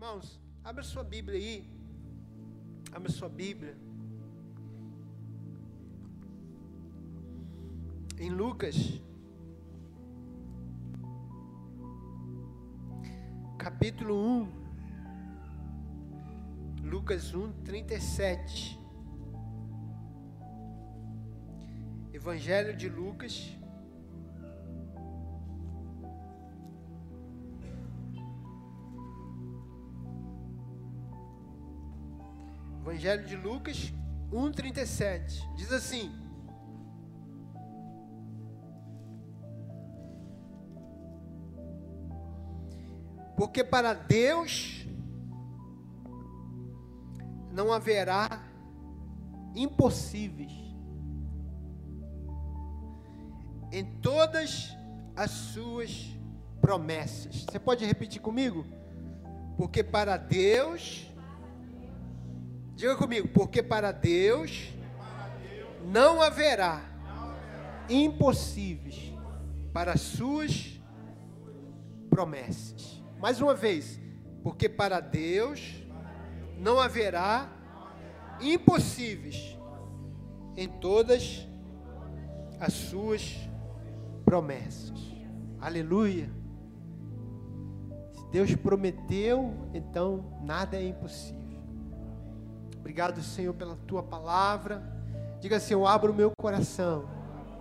Irmãos, abra sua Bíblia aí. Abra sua Bíblia. Em Lucas. Capítulo 1. Lucas 1, 37. Evangelho de Lucas. Evangelho de Lucas 1,37. Diz assim: Porque para Deus não haverá impossíveis em todas as suas promessas. Você pode repetir comigo? Porque para Deus Diga comigo, porque para Deus não haverá impossíveis para as suas promessas. Mais uma vez, porque para Deus não haverá impossíveis em todas as suas promessas. Aleluia. Se Deus prometeu, então nada é impossível. Obrigado, Senhor, pela tua palavra. Diga assim: Eu abro o meu coração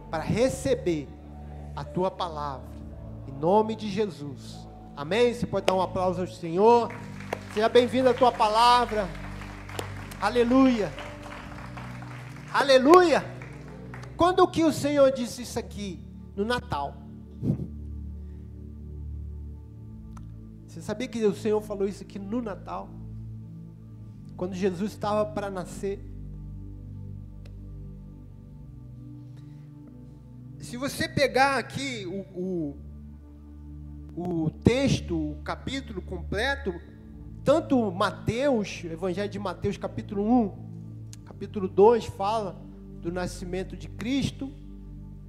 para receber a tua palavra. Em nome de Jesus. Amém? Você pode dar um aplauso ao Senhor. Seja bem-vindo à tua palavra. Aleluia. Aleluia. Quando que o Senhor disse isso aqui? No Natal. Você sabia que o Senhor falou isso aqui no Natal? Quando Jesus estava para nascer. Se você pegar aqui o, o, o texto, o capítulo completo, tanto Mateus, Evangelho de Mateus, capítulo 1, capítulo 2, fala do nascimento de Cristo,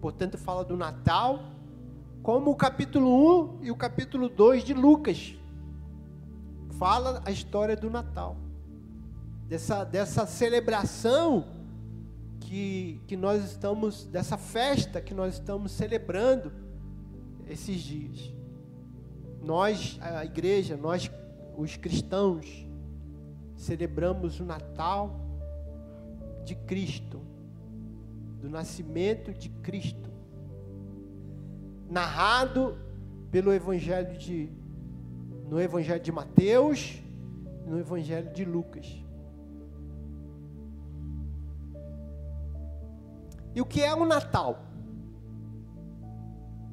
portanto, fala do Natal, como o capítulo 1 e o capítulo 2 de Lucas, fala a história do Natal dessa, dessa celebração que, que nós estamos, dessa festa que nós estamos celebrando esses dias. Nós, a igreja, nós, os cristãos, celebramos o Natal de Cristo, do nascimento de Cristo, narrado pelo Evangelho de, no Evangelho de Mateus, no Evangelho de Lucas. E o que é o Natal?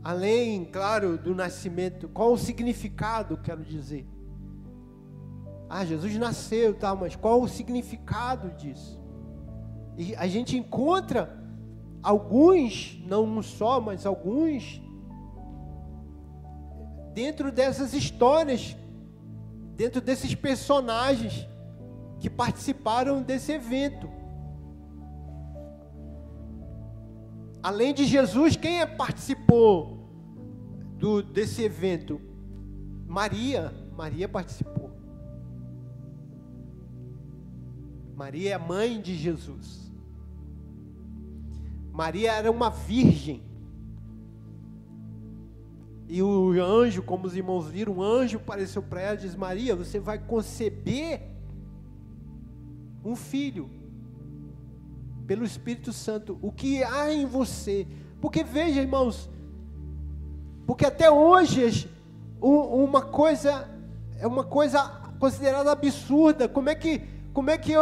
Além, claro, do nascimento, qual o significado, quero dizer? Ah, Jesus nasceu, tá, mas qual o significado disso? E a gente encontra alguns, não um só, mas alguns, dentro dessas histórias, dentro desses personagens que participaram desse evento. Além de Jesus, quem é participou do, desse evento? Maria. Maria participou. Maria é a mãe de Jesus. Maria era uma virgem. E o anjo, como os irmãos viram, um anjo apareceu para ela e disse: Maria, você vai conceber um filho pelo Espírito Santo o que há em você. Porque veja, irmãos, porque até hoje uma coisa é uma coisa considerada absurda. Como é que como é que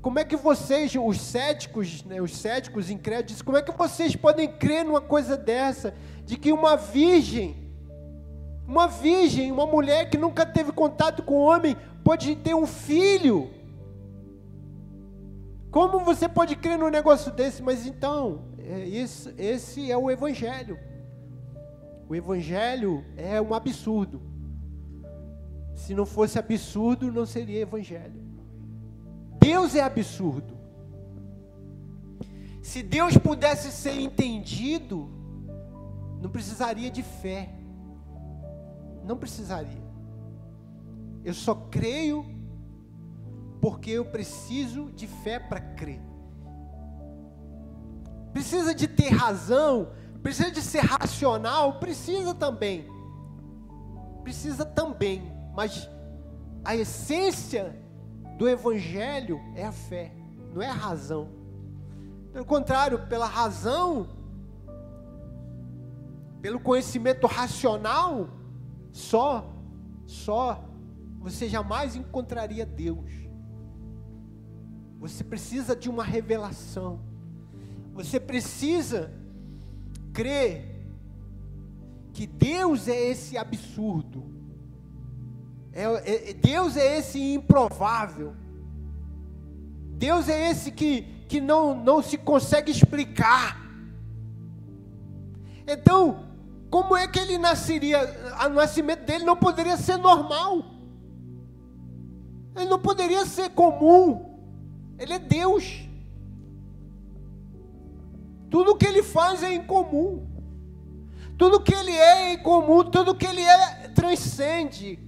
como é que vocês, os céticos, né, os céticos incrédulos, como é que vocês podem crer numa coisa dessa, de que uma virgem, uma virgem, uma mulher que nunca teve contato com homem, pode ter um filho? Como você pode crer num negócio desse? Mas então, é, esse, esse é o Evangelho. O Evangelho é um absurdo. Se não fosse absurdo, não seria Evangelho. Deus é absurdo. Se Deus pudesse ser entendido, não precisaria de fé. Não precisaria. Eu só creio porque eu preciso de fé para crer. Precisa de ter razão, precisa de ser racional, precisa também. Precisa também, mas a essência do evangelho é a fé, não é a razão. Pelo contrário, pela razão, pelo conhecimento racional, só, só você jamais encontraria Deus. Você precisa de uma revelação. Você precisa crer que Deus é esse absurdo. É, é, Deus é esse improvável. Deus é esse que, que não, não se consegue explicar. Então, como é que ele nasceria? O nascimento dele não poderia ser normal. Ele não poderia ser comum. Ele é Deus. Tudo que ele faz é incomum. Tudo que ele é é incomum. Tudo que ele é transcende.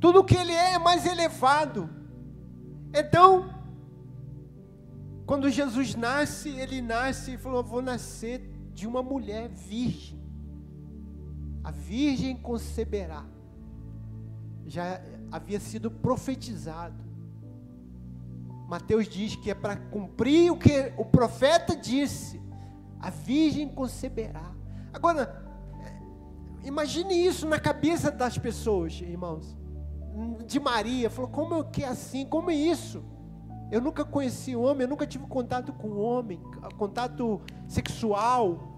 Tudo que ele é é mais elevado. Então, quando Jesus nasce, ele nasce e falou: Vou nascer de uma mulher virgem a virgem conceberá. Já havia sido profetizado. Mateus diz que é para cumprir o que o profeta disse: a virgem conceberá. Agora, é, imagine isso na cabeça das pessoas, irmãos. De Maria, falou: como que é assim? Como é isso? Eu nunca conheci homem, eu nunca tive contato com homem, contato sexual,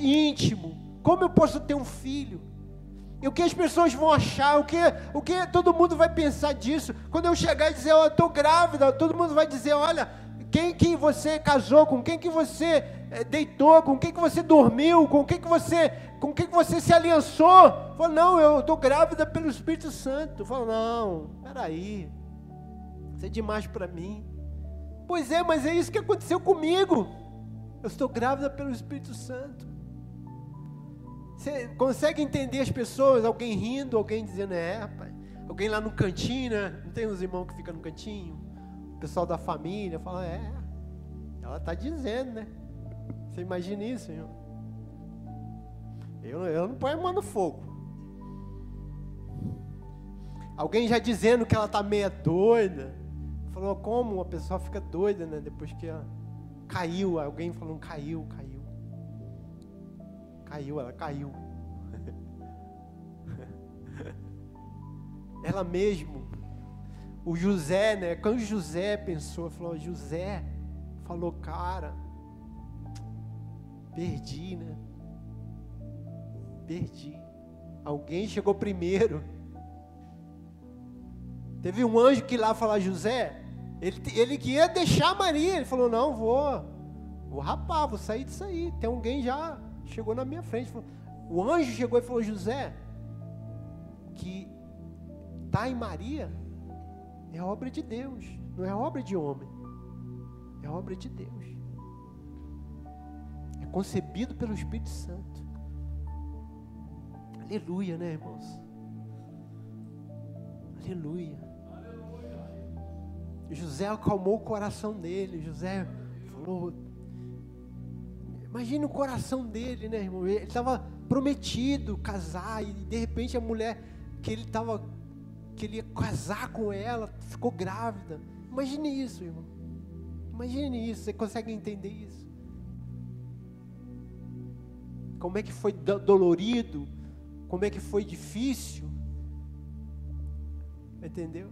íntimo. Como eu posso ter um filho? O que as pessoas vão achar? O que, o que todo mundo vai pensar disso? Quando eu chegar e dizer, oh, eu estou grávida, todo mundo vai dizer, olha, quem que você casou, com quem que você é, deitou, com quem que você dormiu, com quem que você, com quem que você se aliançou? Falou, não, eu estou grávida pelo Espírito Santo. Falou, não, peraí, isso é demais para mim. Pois é, mas é isso que aconteceu comigo. Eu estou grávida pelo Espírito Santo. Você consegue entender as pessoas, alguém rindo, alguém dizendo, é, rapaz. Alguém lá no cantinho, né? Não tem uns irmãos que ficam no cantinho? O pessoal da família fala, é, ela está dizendo, né? Você imagina isso, irmão? Eu, eu não ponho a mão no fogo. Alguém já dizendo que ela está meia doida. Falou, como uma pessoa fica doida, né? Depois que ela caiu, alguém falou, caiu, caiu caiu, ela caiu. ela mesmo, o José, né? Quando José pensou, falou, José, falou, cara, perdi, né? Perdi. Alguém chegou primeiro. Teve um anjo que lá falar, José, ele, ele queria deixar Maria. Ele falou, não, vou, vou rapar, vou sair disso aí. Tem alguém já chegou na minha frente. Falou, o anjo chegou e falou: José, que está em Maria é obra de Deus, não é obra de homem, é obra de Deus. É concebido pelo Espírito Santo. Aleluia, né, irmãos? Aleluia. José acalmou o coração dele. José falou: Imagine o coração dele, né, irmão? Ele estava prometido casar e de repente a mulher que ele estava que ele ia casar com ela ficou grávida. Imagine isso, irmão. Imagine isso. Você consegue entender isso? Como é que foi dolorido? Como é que foi difícil? Entendeu?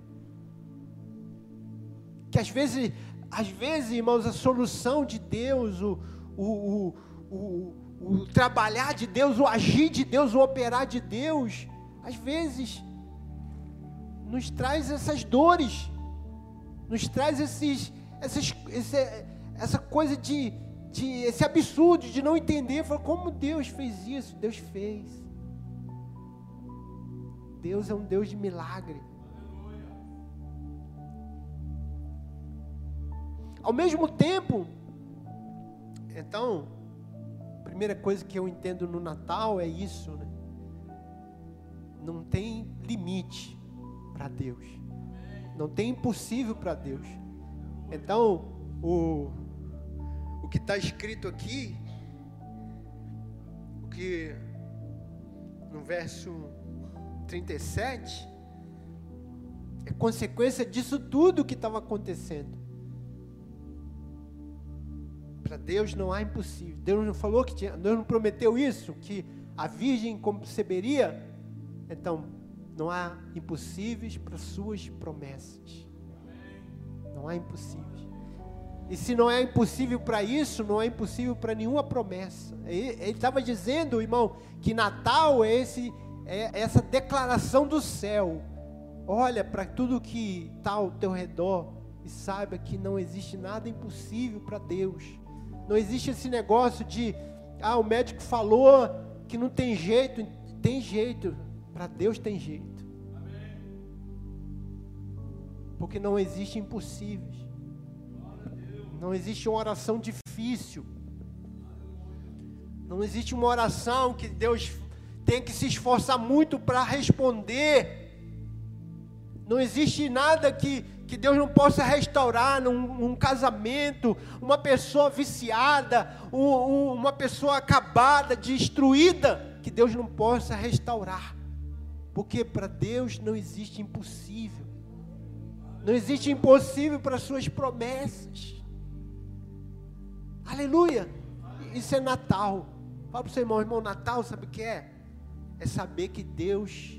Que às vezes, às vezes, irmãos, a solução de Deus, o, o, o, o, o trabalhar de Deus, o agir de Deus, o operar de Deus, às vezes nos traz essas dores, nos traz esses, essas, esse, essa coisa de, de, esse absurdo de não entender, falar, como Deus fez isso? Deus fez. Deus é um Deus de milagre. Ao mesmo tempo, então, a primeira coisa que eu entendo no Natal é isso, né? Não tem limite. para Deus. Não tem impossível para Deus. Então, o, o que está escrito aqui, o que no verso 37, é consequência disso tudo que estava acontecendo. Para Deus não há impossível. Deus não falou que tinha, Deus não prometeu isso, que a virgem conceberia. Então, não há impossíveis para suas promessas. Não há impossíveis. E se não é impossível para isso, não é impossível para nenhuma promessa. Ele estava dizendo, irmão, que Natal é, esse, é essa declaração do céu. Olha para tudo que está ao teu redor e saiba que não existe nada impossível para Deus. Não existe esse negócio de, ah, o médico falou que não tem jeito. Tem jeito. Para Deus tem jeito. Porque não existe impossíveis. Não existe uma oração difícil. Não existe uma oração que Deus tem que se esforçar muito para responder. Não existe nada que, que Deus não possa restaurar num, num casamento, uma pessoa viciada, um, um, uma pessoa acabada, destruída, que Deus não possa restaurar. Porque para Deus não existe impossível. Não existe impossível para suas promessas. Aleluia! Isso é Natal. Fala para o seu irmão, irmão, Natal, sabe o que é? É saber que Deus,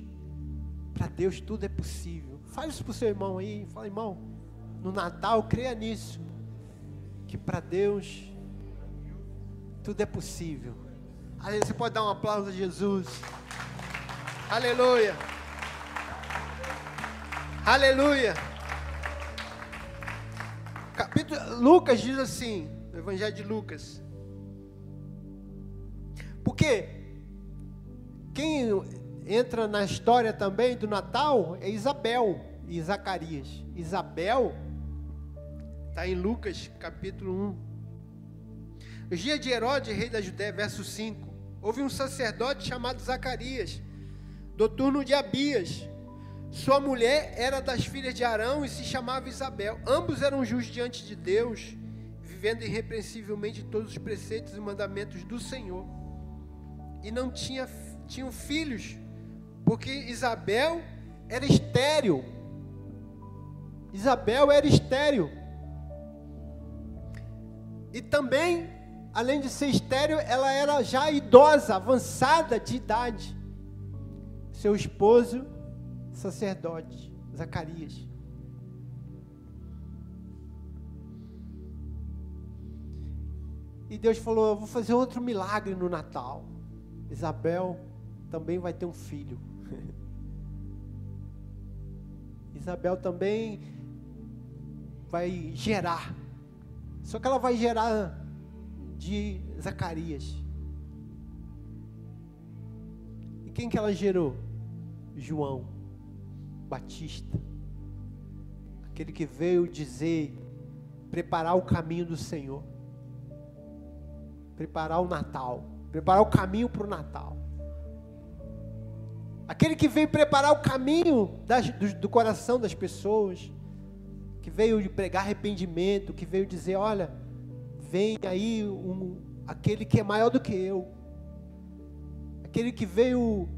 para Deus tudo é possível. Fale isso para o seu irmão aí. Fala, irmão, no Natal, creia nisso. Que para Deus tudo é possível. Aí você pode dar um aplauso a Jesus. Aleluia. Aleluia. Capítulo, Lucas diz assim, no Evangelho de Lucas. Porque quem entra na história também do Natal é Isabel e Zacarias. Isabel está em Lucas capítulo 1. Os dias de Herodes, rei da Judéia, verso 5. Houve um sacerdote chamado Zacarias, do turno de Abias. Sua mulher era das filhas de Arão e se chamava Isabel. Ambos eram justos diante de Deus, vivendo irrepreensivelmente todos os preceitos e mandamentos do Senhor. E não tinha, tinham filhos, porque Isabel era estéril. Isabel era estéril. E também, além de ser estéril, ela era já idosa, avançada de idade. Seu esposo, sacerdote, Zacarias. E Deus falou: Eu vou fazer outro milagre no Natal. Isabel também vai ter um filho. Isabel também vai gerar. Só que ela vai gerar de Zacarias. E quem que ela gerou? João Batista. Aquele que veio dizer, preparar o caminho do Senhor. Preparar o Natal. Preparar o caminho para o Natal. Aquele que veio preparar o caminho das, do, do coração das pessoas, que veio pregar arrependimento, que veio dizer: olha, vem aí um, aquele que é maior do que eu, aquele que veio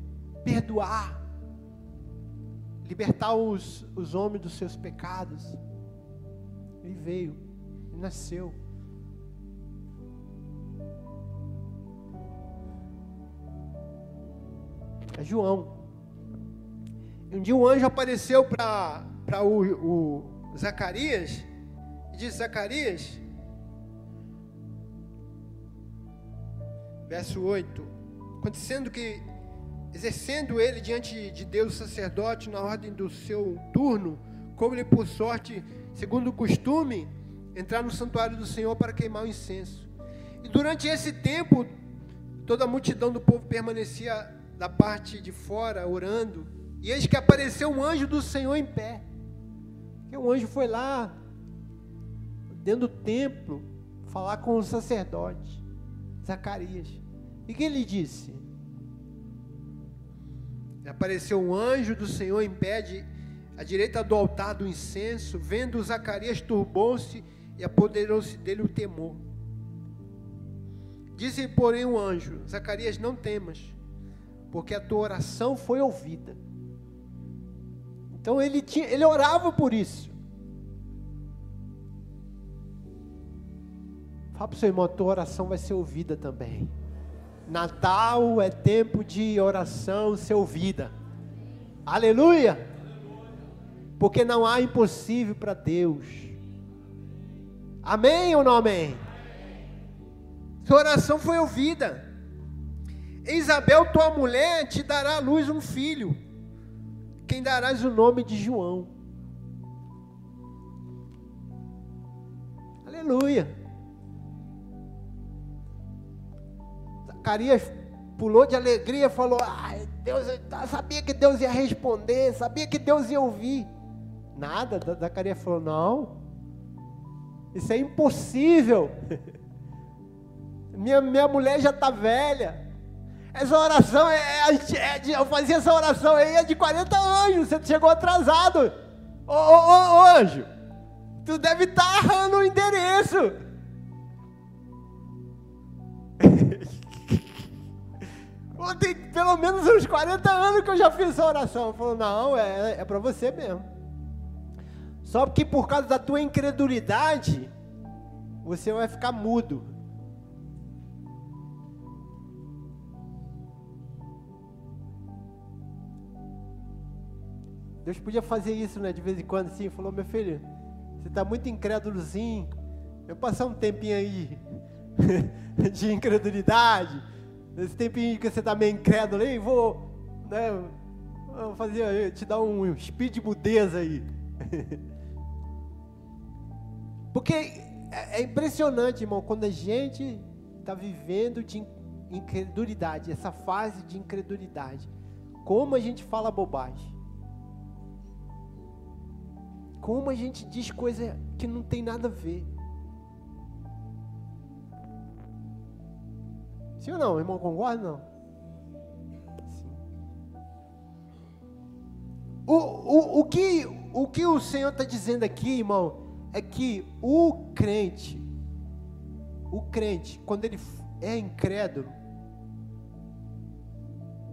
perdoar, libertar os, os homens dos seus pecados. Ele veio, ele nasceu. É João. Um dia um anjo apareceu para o, o Zacarias e disse: Zacarias, verso 8: Acontecendo que, exercendo ele diante de Deus o sacerdote na ordem do seu turno, como ele por sorte, segundo o costume, entrar no santuário do Senhor para queimar o incenso. E durante esse tempo, toda a multidão do povo permanecia da parte de fora orando e eis que apareceu um anjo do Senhor em pé. Que o anjo foi lá, dentro do templo, falar com o sacerdote, Zacarias. E que ele disse? Apareceu um anjo do Senhor em pé de, à direita do altar do incenso, vendo Zacarias turbou-se e apoderou-se dele o temor. Disse, porém, o anjo: Zacarias, não temas, porque a tua oração foi ouvida. Então ele, tinha, ele orava por isso. Fala para o seu irmão, a tua oração vai ser ouvida também. Natal é tempo de oração ser ouvida. Aleluia! Porque não há impossível para Deus. Amém ou não amém? Sua oração foi ouvida. Isabel, tua mulher, te dará à luz um filho, quem darás o nome de João. Aleluia. Zacarias pulou de alegria, falou: ah, Deus, sabia que Deus ia responder, sabia que Deus ia ouvir. Nada, Zacarias falou: não, isso é impossível. Minha, minha mulher já está velha. Essa oração, é, é, é eu fazia essa oração aí é de 40 anos. Você chegou atrasado. Ô, ô, ô, ô anjo, tu deve estar tá errando o endereço. Tem pelo menos uns 40 anos que eu já fiz essa oração. Falou, não, é, é para você mesmo. Só que por causa da tua incredulidade, você vai ficar mudo. Deus podia fazer isso, né? De vez em quando, assim, falou, meu filho, você está muito incrédulozinho. Eu passar um tempinho aí de incredulidade, nesse tempinho que você está meio incrédulo aí, vou, né, vou fazer, te dar um speed mudeza aí. Porque é, é impressionante, irmão, quando a gente está vivendo de incredulidade, essa fase de incredulidade, como a gente fala bobagem. Como a gente diz coisa que não tem nada a ver. Sim ou não? Irmão, concorda não? Sim. O, o, o, que, o que o Senhor está dizendo aqui, irmão, é que o crente, o crente, quando ele é incrédulo,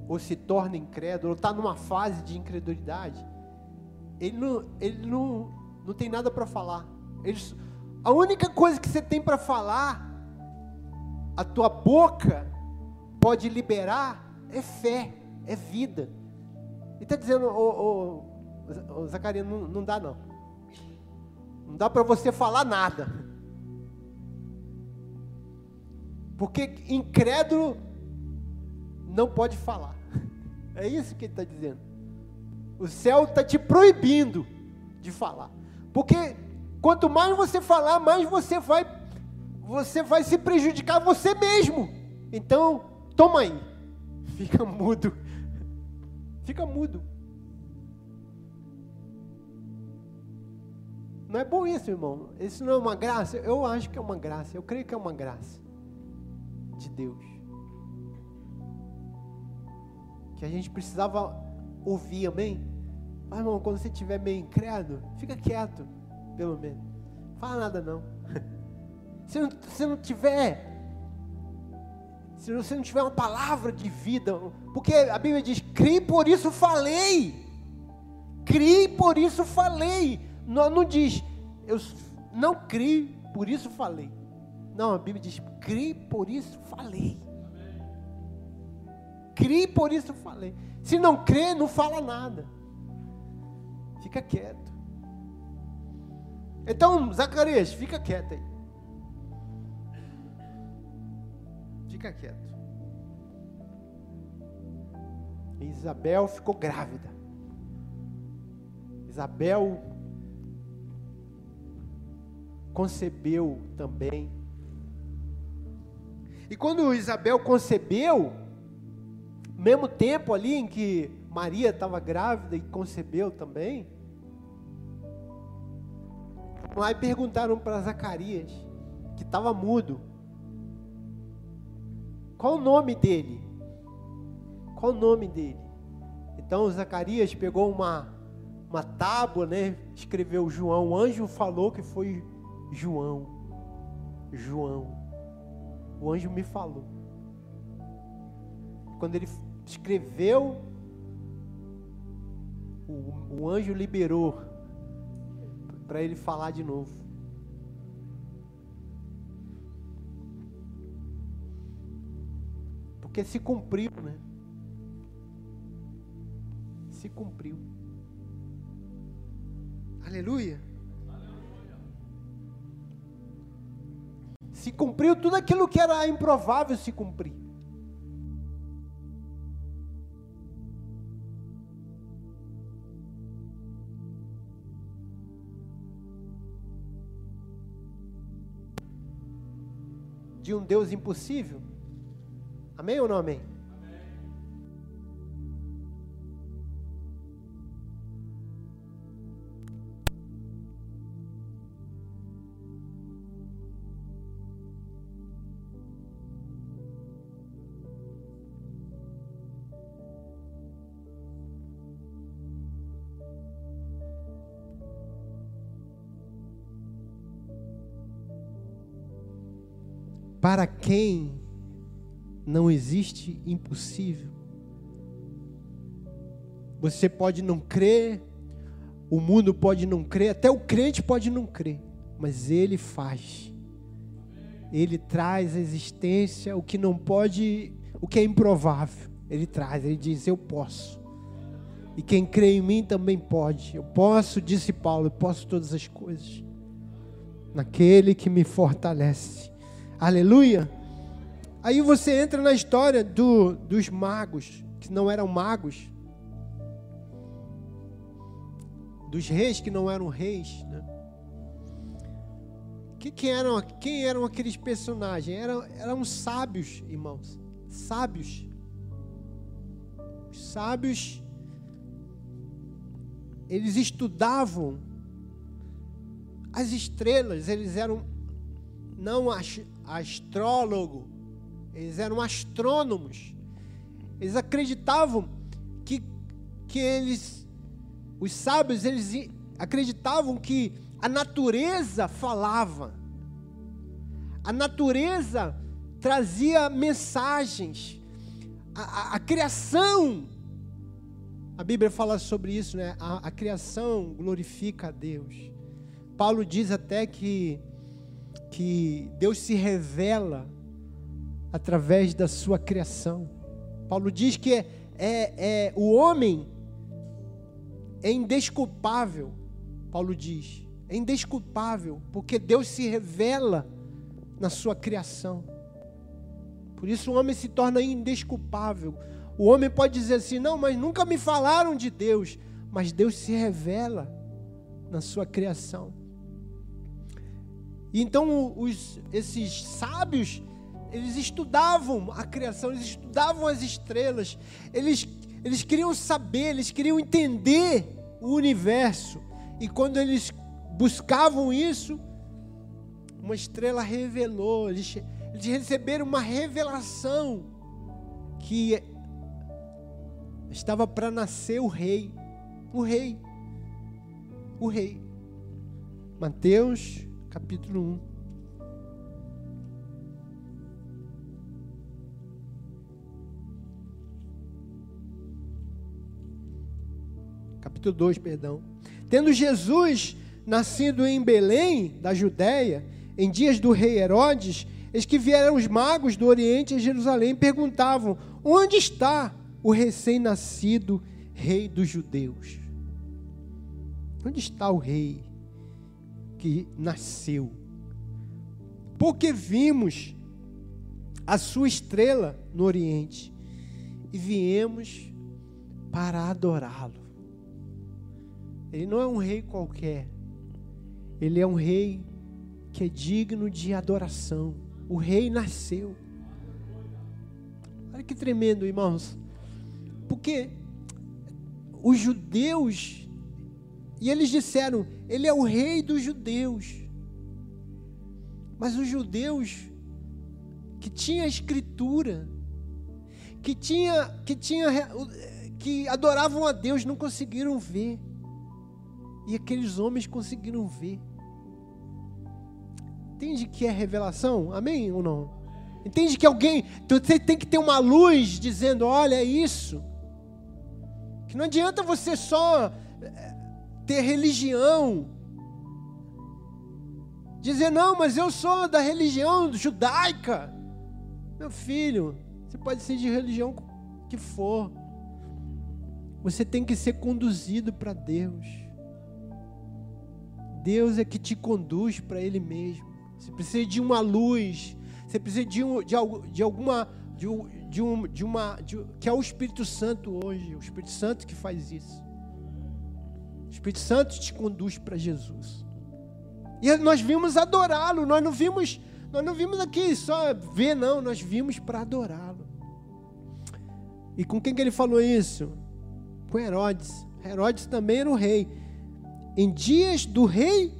ou se torna incrédulo, ou está numa fase de incredulidade, ele não, ele não, não tem nada para falar. Ele, a única coisa que você tem para falar, a tua boca pode liberar, é fé, é vida. Ele está dizendo, ô, ô, ô Zacarias, não, não dá não. Não dá para você falar nada. Porque incrédulo não pode falar. É isso que ele está dizendo. O céu está te proibindo de falar. Porque quanto mais você falar, mais você vai você vai se prejudicar você mesmo. Então, toma aí. Fica mudo. Fica mudo. Não é bom isso, irmão. Isso não é uma graça? Eu acho que é uma graça. Eu creio que é uma graça de Deus. Que a gente precisava ouvir, amém? Mas, irmão, quando você estiver meio incrédulo, fica quieto, pelo menos. Fala nada não. Se não, se não tiver, se você não tiver uma palavra de vida, porque a Bíblia diz: crie, por isso falei. Crie, por isso falei. Não, não diz, eu não crie, por isso falei. Não, a Bíblia diz: crie, por isso falei. Crie, por isso falei. Se não crê, não fala nada. Fica quieto. Então, Zacarias, fica quieto aí. Fica quieto. Isabel ficou grávida. Isabel concebeu também. E quando Isabel concebeu, mesmo tempo ali em que Maria estava grávida e concebeu também, e perguntaram para Zacarias, que estava mudo, qual o nome dele? Qual o nome dele? Então Zacarias pegou uma, uma tábua, né? Escreveu João. O anjo falou que foi João. João. O anjo me falou. Quando ele escreveu, o, o anjo liberou para ele falar de novo. Porque se cumpriu, né? Se cumpriu. Aleluia. Se cumpriu tudo aquilo que era improvável se cumprir. De um Deus impossível? Amém ou não amém? Para quem não existe impossível. Você pode não crer, o mundo pode não crer, até o crente pode não crer, mas ele faz. Ele traz à existência o que não pode, o que é improvável. Ele traz, ele diz: Eu posso. E quem crê em mim também pode. Eu posso, disse Paulo, eu posso todas as coisas. Naquele que me fortalece. Aleluia. Aí você entra na história do, dos magos, que não eram magos, dos reis que não eram reis. Né? Que, que eram, quem eram aqueles personagens? Eram, eram sábios, irmãos. Sábios. Os sábios, eles estudavam as estrelas, eles eram não astrólogo, eles eram astrônomos. Eles acreditavam que, que eles, os sábios, eles acreditavam que a natureza falava. A natureza trazia mensagens. A, a, a criação, a Bíblia fala sobre isso, né? A, a criação glorifica a Deus. Paulo diz até que que Deus se revela através da sua criação. Paulo diz que é, é, é, o homem é indesculpável. Paulo diz, é indesculpável, porque Deus se revela na sua criação. Por isso o homem se torna indesculpável. O homem pode dizer assim: não, mas nunca me falaram de Deus. Mas Deus se revela na sua criação. E então os, esses sábios, eles estudavam a criação, eles estudavam as estrelas, eles, eles queriam saber, eles queriam entender o universo. E quando eles buscavam isso, uma estrela revelou, eles, eles receberam uma revelação que estava para nascer o rei, o rei, o rei. Mateus capítulo 1. Capítulo 2, perdão. Tendo Jesus nascido em Belém, da Judéia, em dias do rei Herodes, eis que vieram os magos do Oriente a Jerusalém e perguntavam: Onde está o recém-nascido rei dos judeus? Onde está o rei? Que nasceu. Porque vimos a sua estrela no Oriente e viemos para adorá-lo. Ele não é um rei qualquer, ele é um rei que é digno de adoração. O rei nasceu. Olha que tremendo, irmãos. Porque os judeus e eles disseram: Ele é o rei dos judeus. Mas os judeus que tinha a escritura, que tinha que tinha que adoravam a Deus, não conseguiram ver. E aqueles homens conseguiram ver. Entende que é revelação? Amém ou não? Entende que alguém, você tem que ter uma luz dizendo: olha, é isso. Que não adianta você só ter religião. Dizer, não, mas eu sou da religião judaica. Meu filho, você pode ser de religião que for. Você tem que ser conduzido para Deus. Deus é que te conduz para Ele mesmo. Você precisa de uma luz. Você precisa de, um, de, de alguma. De, de, um, de uma. De, que é o Espírito Santo hoje. O Espírito Santo que faz isso. Espírito Santo te conduz para Jesus. E nós vimos adorá-lo. Nós não vimos. Nós não vimos aqui só ver, não. Nós vimos para adorá-lo. E com quem que ele falou isso? Com Herodes. Herodes também era o rei. Em dias do rei,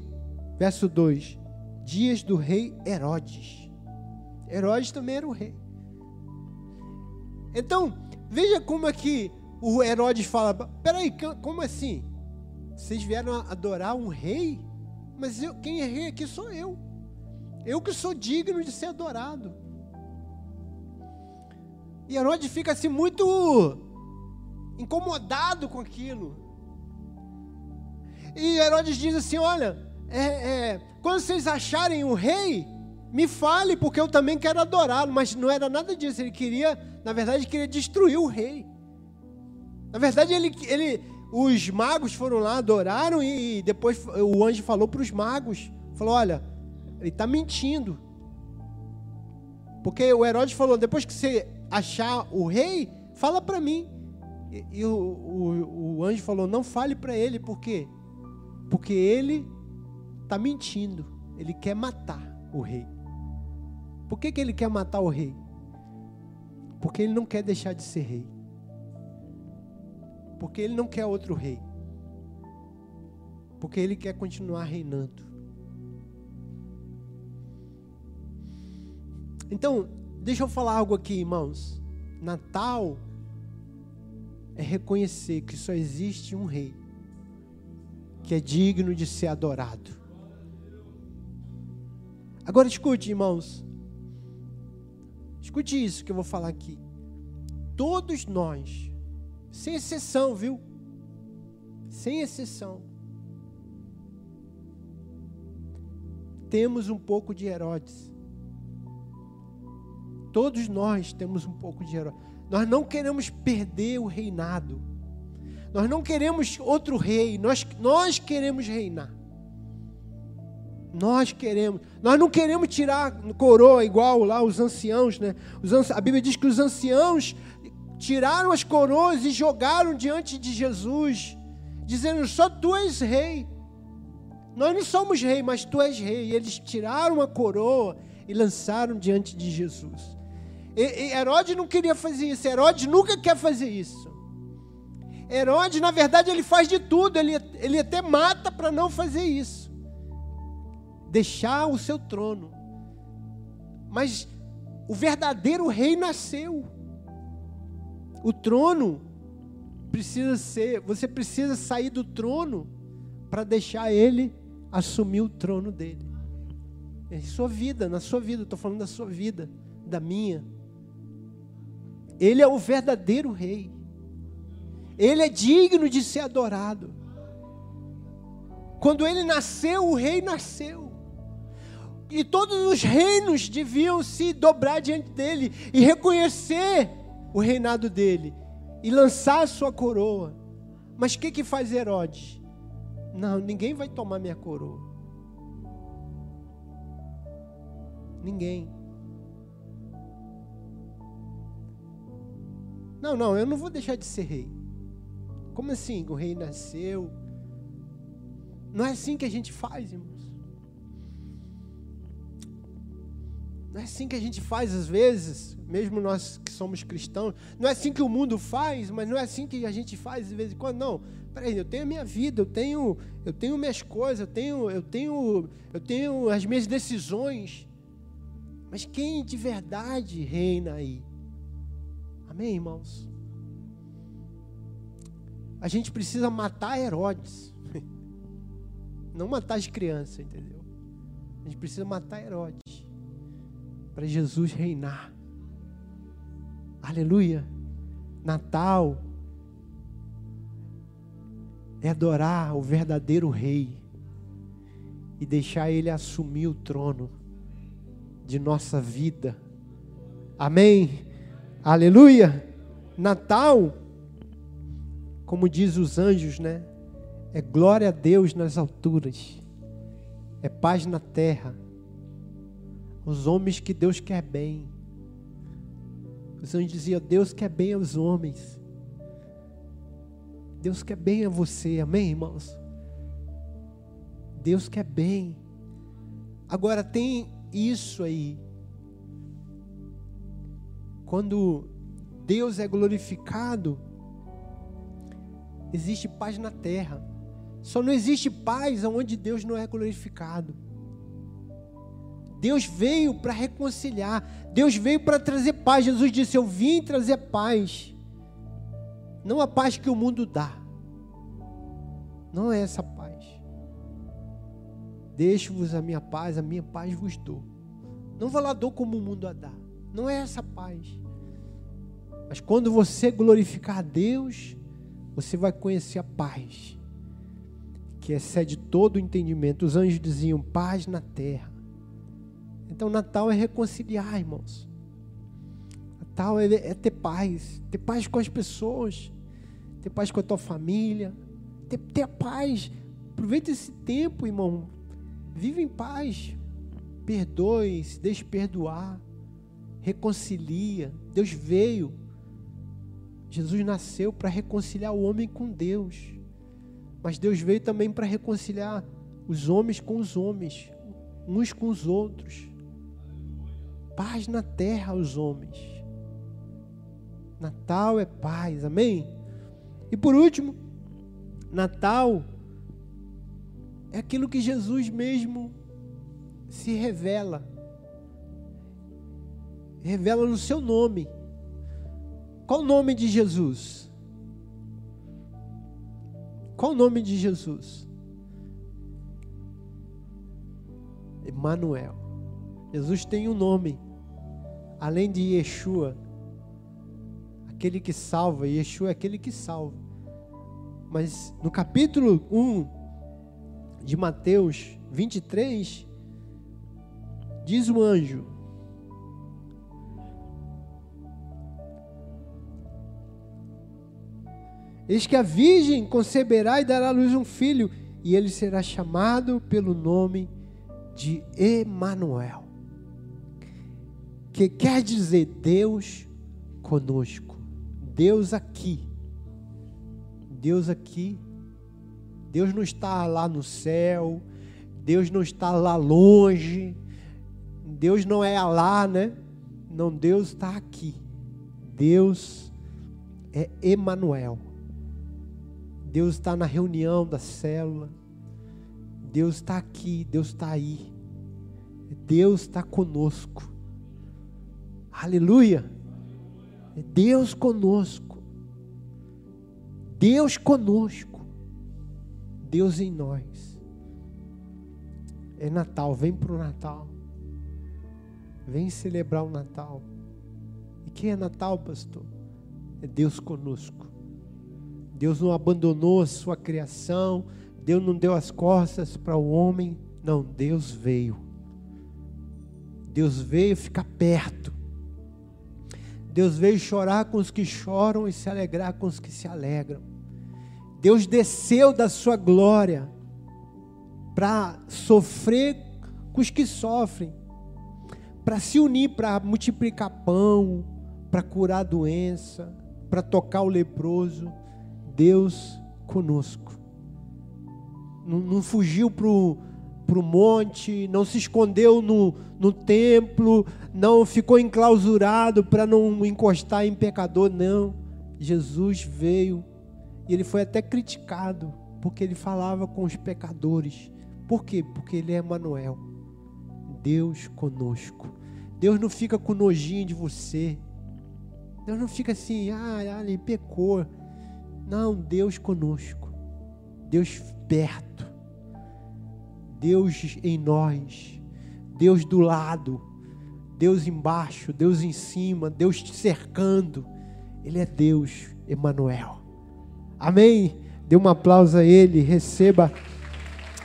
verso 2, dias do rei Herodes. Herodes também era o rei. Então, veja como aqui o Herodes fala: peraí, como assim? Vocês vieram adorar um rei? Mas eu, quem é rei aqui sou eu. Eu que sou digno de ser adorado. E Herodes fica assim muito incomodado com aquilo. E Herodes diz assim: Olha, é, é, quando vocês acharem o rei, me fale, porque eu também quero adorá-lo. Mas não era nada disso. Ele queria, na verdade, queria destruir o rei. Na verdade, ele, ele, os magos foram lá, adoraram, e depois o anjo falou para os magos: falou, olha, ele está mentindo. Porque o Herodes falou: depois que você achar o rei, fala para mim. E, e o, o, o, anjo falou: não fale para ele, por quê? Porque ele está mentindo. Ele quer matar o rei. Por que, que ele quer matar o rei? Porque ele não quer deixar de ser rei. Porque ele não quer outro rei. Porque ele quer continuar reinando. Então, Deixa eu falar algo aqui, irmãos. Natal é reconhecer que só existe um rei que é digno de ser adorado. Agora escute, irmãos. Escute isso que eu vou falar aqui. Todos nós, sem exceção, viu? Sem exceção, temos um pouco de Herodes. Todos nós temos um pouco de herói. Nós não queremos perder o reinado. Nós não queremos outro rei. Nós, nós queremos reinar. Nós queremos. Nós não queremos tirar coroa igual lá os anciãos, né? Os, a Bíblia diz que os anciãos tiraram as coroas e jogaram diante de Jesus, dizendo: Só tu és rei. Nós não somos rei, mas tu és rei. E eles tiraram a coroa e lançaram diante de Jesus. E, Herodes não queria fazer isso. Herodes nunca quer fazer isso. Herodes, na verdade, ele faz de tudo. Ele, ele até mata para não fazer isso. Deixar o seu trono. Mas o verdadeiro rei nasceu. O trono precisa ser, você precisa sair do trono para deixar ele assumir o trono dele. Em sua vida, na sua vida, estou falando da sua vida, da minha. Ele é o verdadeiro rei. Ele é digno de ser adorado. Quando ele nasceu, o rei nasceu. E todos os reinos deviam se dobrar diante dele e reconhecer o reinado dele e lançar a sua coroa. Mas o que, que faz Herodes? Não, ninguém vai tomar minha coroa. Ninguém. Não, não, eu não vou deixar de ser rei. Como assim? O rei nasceu. Não é assim que a gente faz, irmãos. Não é assim que a gente faz às vezes, mesmo nós que somos cristãos. Não é assim que o mundo faz, mas não é assim que a gente faz de vez em quando. Não. Peraí, eu tenho a minha vida, eu tenho, eu tenho minhas coisas, eu tenho, eu tenho, eu tenho as minhas decisões. Mas quem de verdade reina aí? Amém, irmãos? A gente precisa matar Herodes. Não matar as crianças, entendeu? A gente precisa matar Herodes para Jesus reinar. Aleluia. Natal é adorar o verdadeiro rei e deixar ele assumir o trono de nossa vida. Amém. Aleluia. Natal, como diz os anjos, né? É glória a Deus nas alturas. É paz na terra. Os homens que Deus quer bem. Os anjos diziam: Deus quer bem aos homens. Deus quer bem a você, amém, irmãos? Deus quer bem. Agora tem isso aí. Quando Deus é glorificado, existe paz na terra. Só não existe paz onde Deus não é glorificado. Deus veio para reconciliar. Deus veio para trazer paz. Jesus disse: Eu vim trazer paz. Não a paz que o mundo dá. Não é essa paz. Deixo-vos a minha paz, a minha paz vos dou. Não vou lá dou como o mundo a dá. Não é essa paz. Mas quando você glorificar a Deus, você vai conhecer a paz, que excede todo o entendimento. Os anjos diziam paz na terra então, Natal é reconciliar, irmãos. Natal é, é ter paz, ter paz com as pessoas, ter paz com a tua família, ter, ter paz. Aproveita esse tempo, irmão. Vive em paz. Perdoe, se deixe perdoar. Reconcilia. Deus veio. Jesus nasceu para reconciliar o homem com Deus. Mas Deus veio também para reconciliar os homens com os homens, uns com os outros paz na terra aos homens. Natal é paz, amém? E por último, Natal é aquilo que Jesus mesmo se revela. Revela no seu nome. Qual o nome de Jesus? Qual o nome de Jesus? Emmanuel. Jesus tem um nome, além de Yeshua, aquele que salva, Yeshua é aquele que salva. Mas no capítulo 1 de Mateus 23, diz o anjo: Eis que a virgem conceberá e dará à luz um filho, e ele será chamado pelo nome de Emanuel que quer dizer Deus conosco, Deus aqui, Deus aqui, Deus não está lá no céu, Deus não está lá longe, Deus não é lá, né? Não, Deus está aqui. Deus é Emanuel. Deus está na reunião da célula. Deus está aqui, Deus está aí. Deus está conosco. Aleluia. É Deus conosco. Deus conosco. Deus em nós. É Natal, vem para o Natal. Vem celebrar o Natal. E quem é Natal, pastor? É Deus conosco. Deus não abandonou a sua criação. Deus não deu as costas para o homem. Não, Deus veio. Deus veio ficar perto. Deus veio chorar com os que choram e se alegrar com os que se alegram. Deus desceu da sua glória para sofrer com os que sofrem, para se unir, para multiplicar pão, para curar a doença, para tocar o leproso. Deus conosco. Não, não fugiu para o para o monte, não se escondeu no, no templo, não ficou enclausurado para não encostar em pecador, não. Jesus veio e ele foi até criticado porque ele falava com os pecadores. Por quê? Porque ele é Manuel. Deus conosco. Deus não fica com nojinho de você. Deus não fica assim, ah, ele pecou. Não, Deus conosco. Deus perto Deus em nós, Deus do lado, Deus embaixo, Deus em cima, Deus te cercando. Ele é Deus, Emanuel. Amém? Dê um aplauso a Ele, receba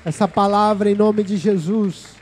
essa palavra em nome de Jesus.